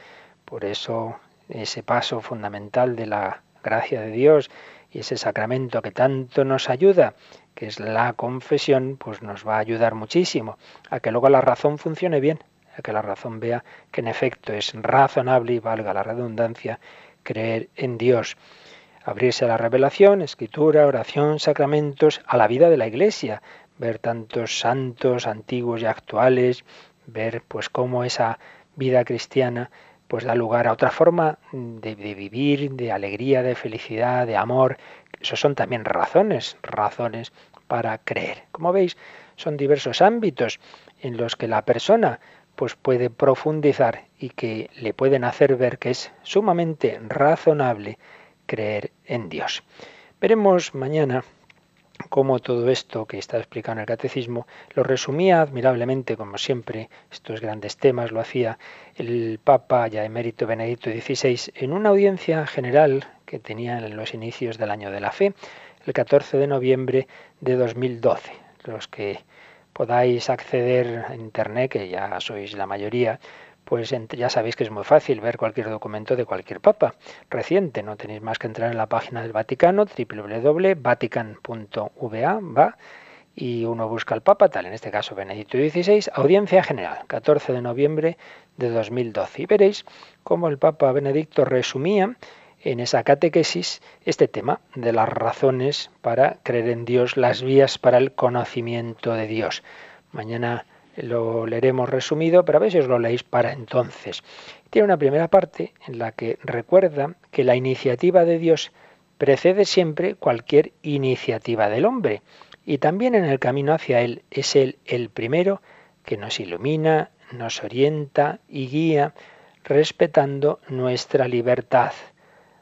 Por eso ese paso fundamental de la gracia de Dios y ese sacramento que tanto nos ayuda, que es la confesión, pues nos va a ayudar muchísimo a que luego la razón funcione bien, a que la razón vea que en efecto es razonable y valga la redundancia creer en Dios. Abrirse a la revelación, escritura, oración, sacramentos, a la vida de la Iglesia, ver tantos santos antiguos y actuales, ver pues cómo esa vida cristiana pues da lugar a otra forma de, vivir, de alegría, de felicidad, de amor. Esos son también razones, razones para creer. Como veis, son diversos ámbitos en los que la persona pues puede profundizar y que le pueden hacer ver que es sumamente razonable creer en Dios. Veremos mañana cómo todo esto que está explicado en el catecismo lo resumía admirablemente, como siempre, estos grandes temas lo hacía el Papa ya emérito Benedicto XVI en una audiencia general que tenía en los inicios del año de la fe, el 14 de noviembre de 2012. Los que podáis acceder a Internet, que ya sois la mayoría, pues ya sabéis que es muy fácil ver cualquier documento de cualquier papa reciente. No tenéis más que entrar en la página del Vaticano, www.vatican.va, va, y uno busca al papa, tal en este caso Benedicto XVI, audiencia general, 14 de noviembre de 2012. Y veréis cómo el papa Benedicto resumía en esa catequesis este tema de las razones para creer en Dios, las vías para el conocimiento de Dios. Mañana lo leeremos resumido, pero a os lo leéis para entonces. Tiene una primera parte en la que recuerda que la iniciativa de Dios precede siempre cualquier iniciativa del hombre y también en el camino hacia Él es Él el primero que nos ilumina, nos orienta y guía respetando nuestra libertad,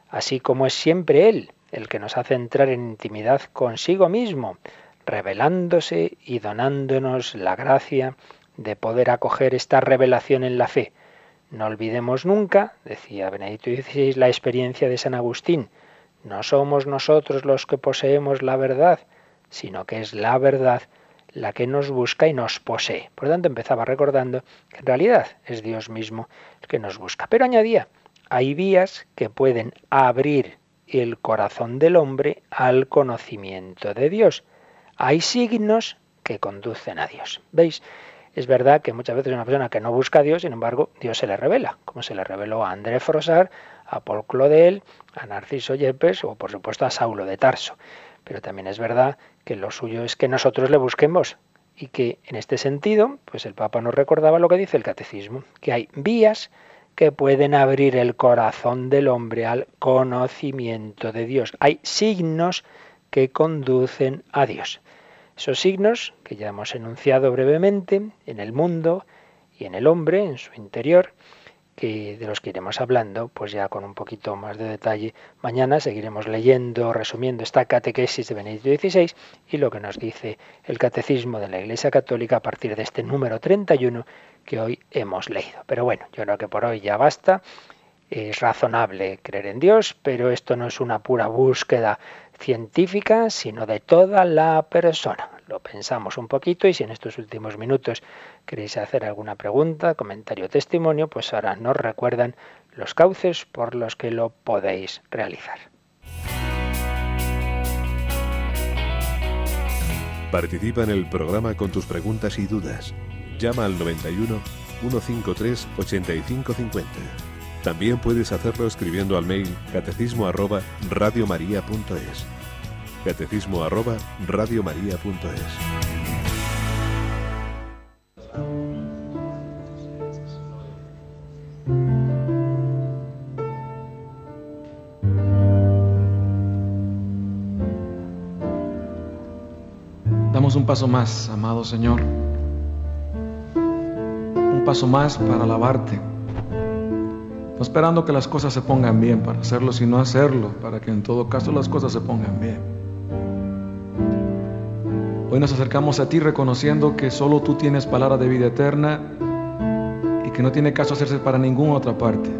así como es siempre Él el que nos hace entrar en intimidad consigo mismo, revelándose y donándonos la gracia de poder acoger esta revelación en la fe. No olvidemos nunca, decía Benedicto XVI, la experiencia de San Agustín. No somos nosotros los que poseemos la verdad, sino que es la verdad la que nos busca y nos posee. Por lo tanto, empezaba recordando que en realidad es Dios mismo el que nos busca. Pero añadía, hay vías que pueden abrir el corazón del hombre al conocimiento de Dios hay signos que conducen a Dios. ¿Veis? Es verdad que muchas veces una persona que no busca a Dios, sin embargo, Dios se le revela, como se le reveló a André Frosar, a Paul Claudel, a Narciso Yepes o por supuesto a Saulo de Tarso. Pero también es verdad que lo suyo es que nosotros le busquemos y que en este sentido, pues el Papa nos recordaba lo que dice el catecismo, que hay vías que pueden abrir el corazón del hombre al conocimiento de Dios. Hay signos que conducen a Dios. Esos signos que ya hemos enunciado brevemente en el mundo y en el hombre, en su interior, que de los que iremos hablando, pues ya con un poquito más de detalle. Mañana seguiremos leyendo, resumiendo esta catequesis de Benedicto XVI y lo que nos dice el catecismo de la Iglesia Católica a partir de este número 31 que hoy hemos leído. Pero bueno, yo creo que por hoy ya basta. Es razonable creer en Dios, pero esto no es una pura búsqueda científica, sino de toda la persona. Lo pensamos un poquito y si en estos últimos minutos queréis hacer alguna pregunta, comentario o testimonio, pues ahora nos recuerdan los cauces por los que lo podéis realizar.
Participa en el programa con tus preguntas y dudas. Llama al 91 153 8550. También puedes hacerlo escribiendo al mail catecismo arroba radiomaria.es. Catecismo arroba radiomaria.es.
Damos un paso más, amado Señor. Un paso más para alabarte no esperando que las cosas se pongan bien para hacerlo, sino hacerlo, para que en todo caso las cosas se pongan bien. Hoy nos acercamos a ti reconociendo que solo tú tienes palabra de vida eterna y que no tiene caso hacerse para ninguna otra parte.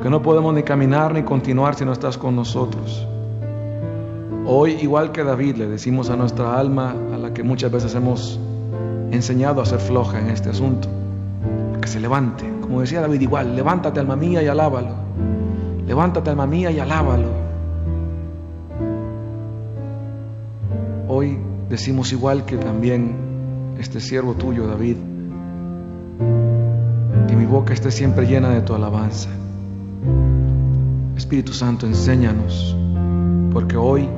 Que no podemos ni caminar ni continuar si no estás con nosotros. Hoy, igual que David, le decimos a nuestra alma, a la que muchas veces hemos enseñado a ser floja en este asunto, que se levante. Como decía David, igual, levántate alma mía y alábalo. Levántate alma mía y alábalo. Hoy decimos igual que también este siervo tuyo, David, que mi boca esté siempre llena de tu alabanza. Espíritu Santo, enséñanos, porque hoy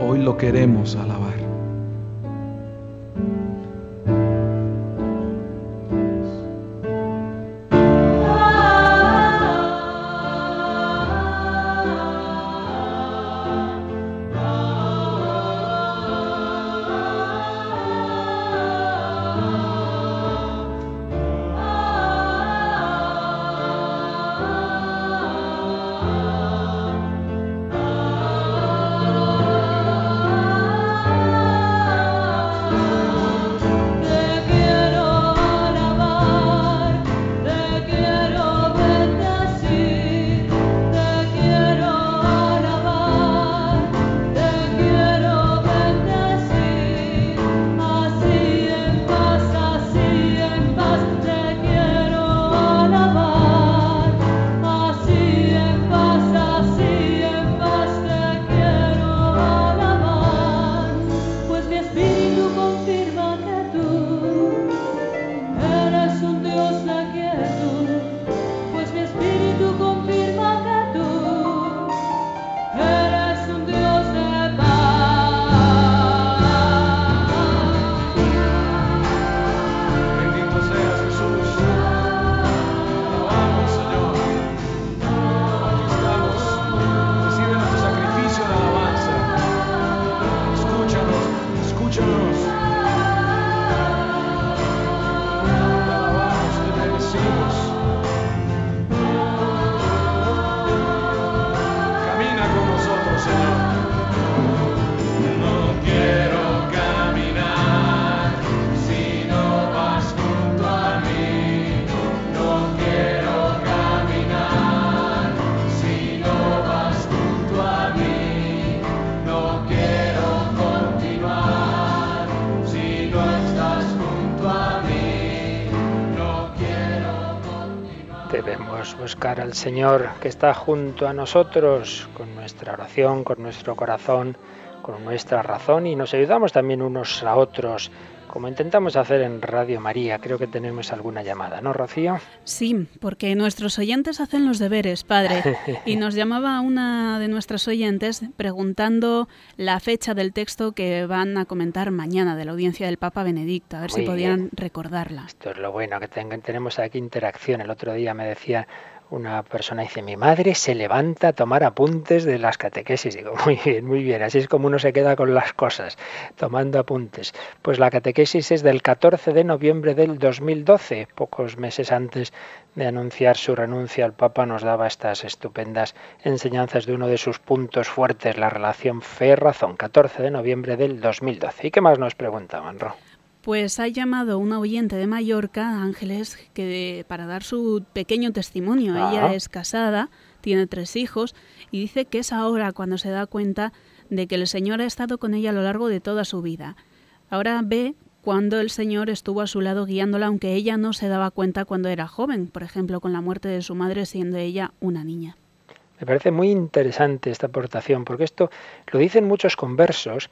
Hoy lo queremos alabar.
Al Señor que está junto a nosotros con nuestra oración, con nuestro corazón, con nuestra razón y nos ayudamos también unos a otros como intentamos hacer en Radio María. Creo que tenemos alguna llamada, ¿no, Rocío?
Sí, porque nuestros oyentes hacen los deberes, padre. Y nos llamaba una de nuestras oyentes preguntando la fecha del texto que van a comentar mañana de la audiencia del Papa Benedicto, a ver si podían recordarla.
Esto es lo bueno, que tenemos aquí interacción. El otro día me decía una persona dice, mi madre se levanta a tomar apuntes de las catequesis. Digo, muy bien, muy bien, así es como uno se queda con las cosas, tomando apuntes. Pues la catequesis es del 14 de noviembre del 2012, pocos meses antes de anunciar su renuncia, el Papa nos daba estas estupendas enseñanzas de uno de sus puntos fuertes, la relación fe-razón, 14 de noviembre del 2012. ¿Y qué más nos preguntaban, Ro?
Pues ha llamado una oyente de Mallorca, Ángeles, que para dar su pequeño testimonio. Ella ah. es casada, tiene tres hijos y dice que es ahora cuando se da cuenta de que el Señor ha estado con ella a lo largo de toda su vida. Ahora ve cuando el Señor estuvo a su lado guiándola, aunque ella no se daba cuenta cuando era joven, por ejemplo, con la muerte de su madre siendo ella una niña.
Me parece muy interesante esta aportación, porque esto lo dicen muchos conversos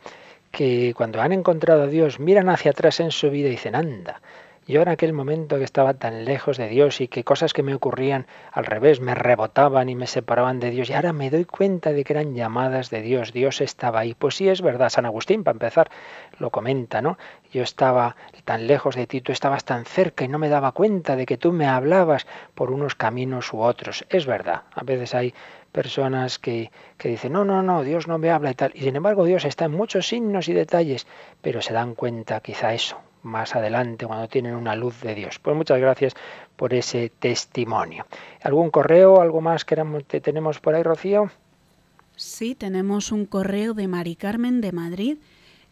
que cuando han encontrado a Dios miran hacia atrás en su vida y dicen, anda, yo en aquel momento que estaba tan lejos de Dios y que cosas que me ocurrían al revés me rebotaban y me separaban de Dios y ahora me doy cuenta de que eran llamadas de Dios, Dios estaba ahí. Pues sí es verdad, San Agustín para empezar lo comenta, ¿no? Yo estaba tan lejos de ti, tú estabas tan cerca y no me daba cuenta de que tú me hablabas por unos caminos u otros. Es verdad, a veces hay personas que, que, dicen, no, no, no, Dios no me habla y tal. Y sin embargo Dios está en muchos signos y detalles, pero se dan cuenta quizá eso más adelante cuando tienen una luz de Dios. Pues muchas gracias por ese testimonio. ¿Algún correo, algo más que tenemos por ahí, Rocío?
Sí, tenemos un correo de Mari Carmen de Madrid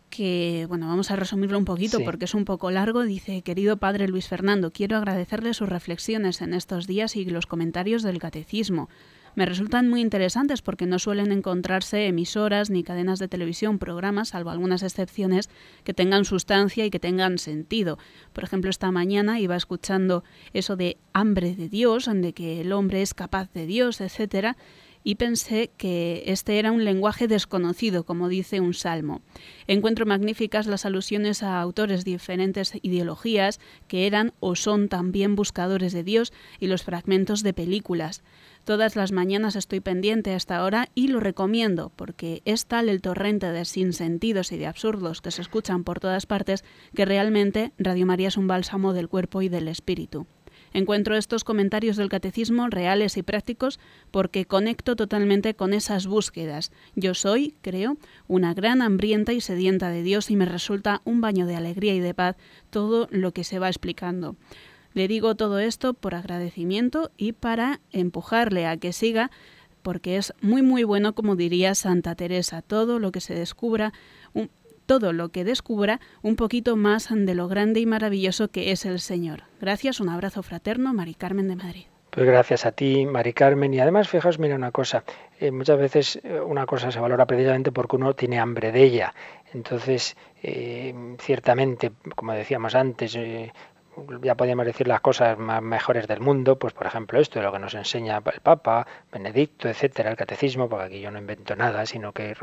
que, bueno, vamos a resumirlo un poquito porque es un poco largo. Dice, querido padre Luis Fernando, quiero agradecerle sus reflexiones en estos días y los comentarios del catecismo. Me resultan muy interesantes porque no suelen encontrarse emisoras ni cadenas de televisión, programas, salvo algunas excepciones, que tengan sustancia y que tengan sentido. Por ejemplo, esta mañana iba escuchando eso de hambre de Dios, de que el hombre es capaz de Dios, etcétera, y pensé que este era un lenguaje desconocido, como dice un salmo. Encuentro magníficas las alusiones a autores de diferentes ideologías que eran o son también buscadores de Dios y los fragmentos de películas. Todas las mañanas estoy pendiente hasta ahora y lo recomiendo porque es tal el torrente de sinsentidos y de absurdos que se escuchan por todas partes que realmente Radio María es un bálsamo del cuerpo y del espíritu. Encuentro estos comentarios del catecismo reales y prácticos porque conecto totalmente con esas búsquedas. Yo soy, creo, una gran hambrienta y sedienta de Dios y me resulta un baño de alegría y de paz todo lo que se va explicando. Le digo todo esto por agradecimiento y para empujarle a que siga porque es muy muy bueno, como diría Santa Teresa, todo lo que se descubra, todo lo que descubra un poquito más de lo grande y maravilloso que es el Señor. Gracias, un abrazo fraterno, Mari Carmen de Madrid.
Pues gracias a ti, Mari Carmen. Y además, fijaos, mira una cosa, eh, muchas veces eh, una cosa se valora precisamente porque uno tiene hambre de ella. Entonces, eh, ciertamente, como decíamos antes, ya podríamos decir las cosas más mejores del mundo, pues por ejemplo esto de lo que nos enseña el Papa, Benedicto, etcétera, el catecismo, porque aquí yo no invento nada, sino que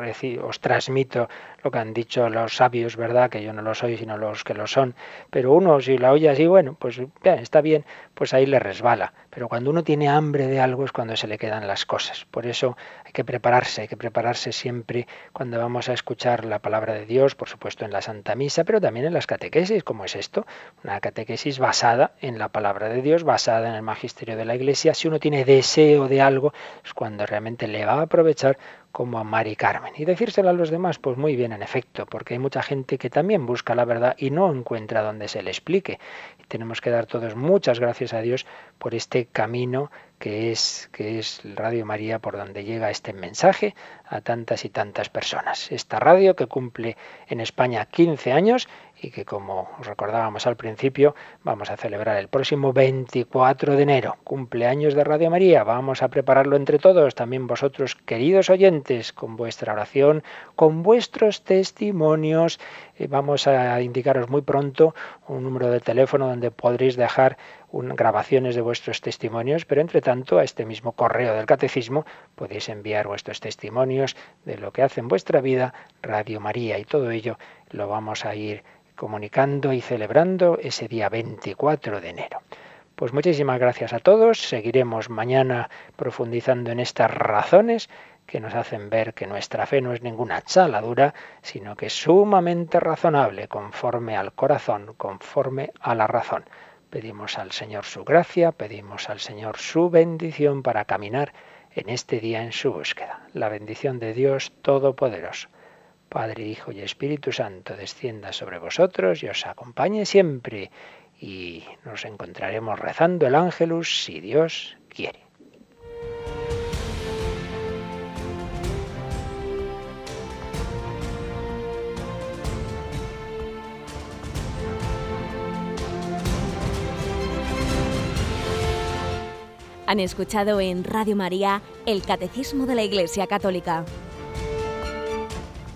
os transmito lo que han dicho los sabios, ¿verdad? Que yo no lo soy, sino los que lo son. Pero uno, si la oye así, bueno, pues bien, está bien, pues ahí le resbala. Pero cuando uno tiene hambre de algo es cuando se le quedan las cosas. Por eso hay que prepararse, hay que prepararse siempre cuando vamos a escuchar la palabra de Dios, por supuesto en la Santa Misa, pero también en las catequesis, como es esto, una catequesis basada en la palabra de Dios, basada en el magisterio de la Iglesia. Si uno tiene deseo de algo, es cuando realmente le va a aprovechar como a Mari Carmen. Y decírselo a los demás, pues muy bien, en efecto, porque hay mucha gente que también busca la verdad y no encuentra donde se le explique. Y tenemos que dar todos muchas gracias a Dios por este camino que es, que es Radio María por donde llega este mensaje a tantas y tantas personas. Esta radio que cumple en España 15 años y que como os recordábamos al principio vamos a celebrar el próximo 24 de enero, cumpleaños de Radio María. Vamos a prepararlo entre todos, también vosotros queridos oyentes, con vuestra oración, con vuestros testimonios. Eh, vamos a indicaros muy pronto un número de teléfono donde podréis dejar grabaciones de vuestros testimonios, pero entre tanto a este mismo correo del catecismo podéis enviar vuestros testimonios de lo que hace en vuestra vida Radio María y todo ello lo vamos a ir comunicando y celebrando ese día 24 de enero. Pues muchísimas gracias a todos. Seguiremos mañana profundizando en estas razones que nos hacen ver que nuestra fe no es ninguna chaladura, sino que es sumamente razonable, conforme al corazón, conforme a la razón. Pedimos al Señor su gracia, pedimos al Señor su bendición para caminar en este día en su búsqueda. La bendición de Dios Todopoderoso, Padre, Hijo y Espíritu Santo, descienda sobre vosotros y os acompañe siempre. Y nos encontraremos rezando el ángelus si Dios quiere.
Han escuchado en Radio María el Catecismo de la Iglesia Católica,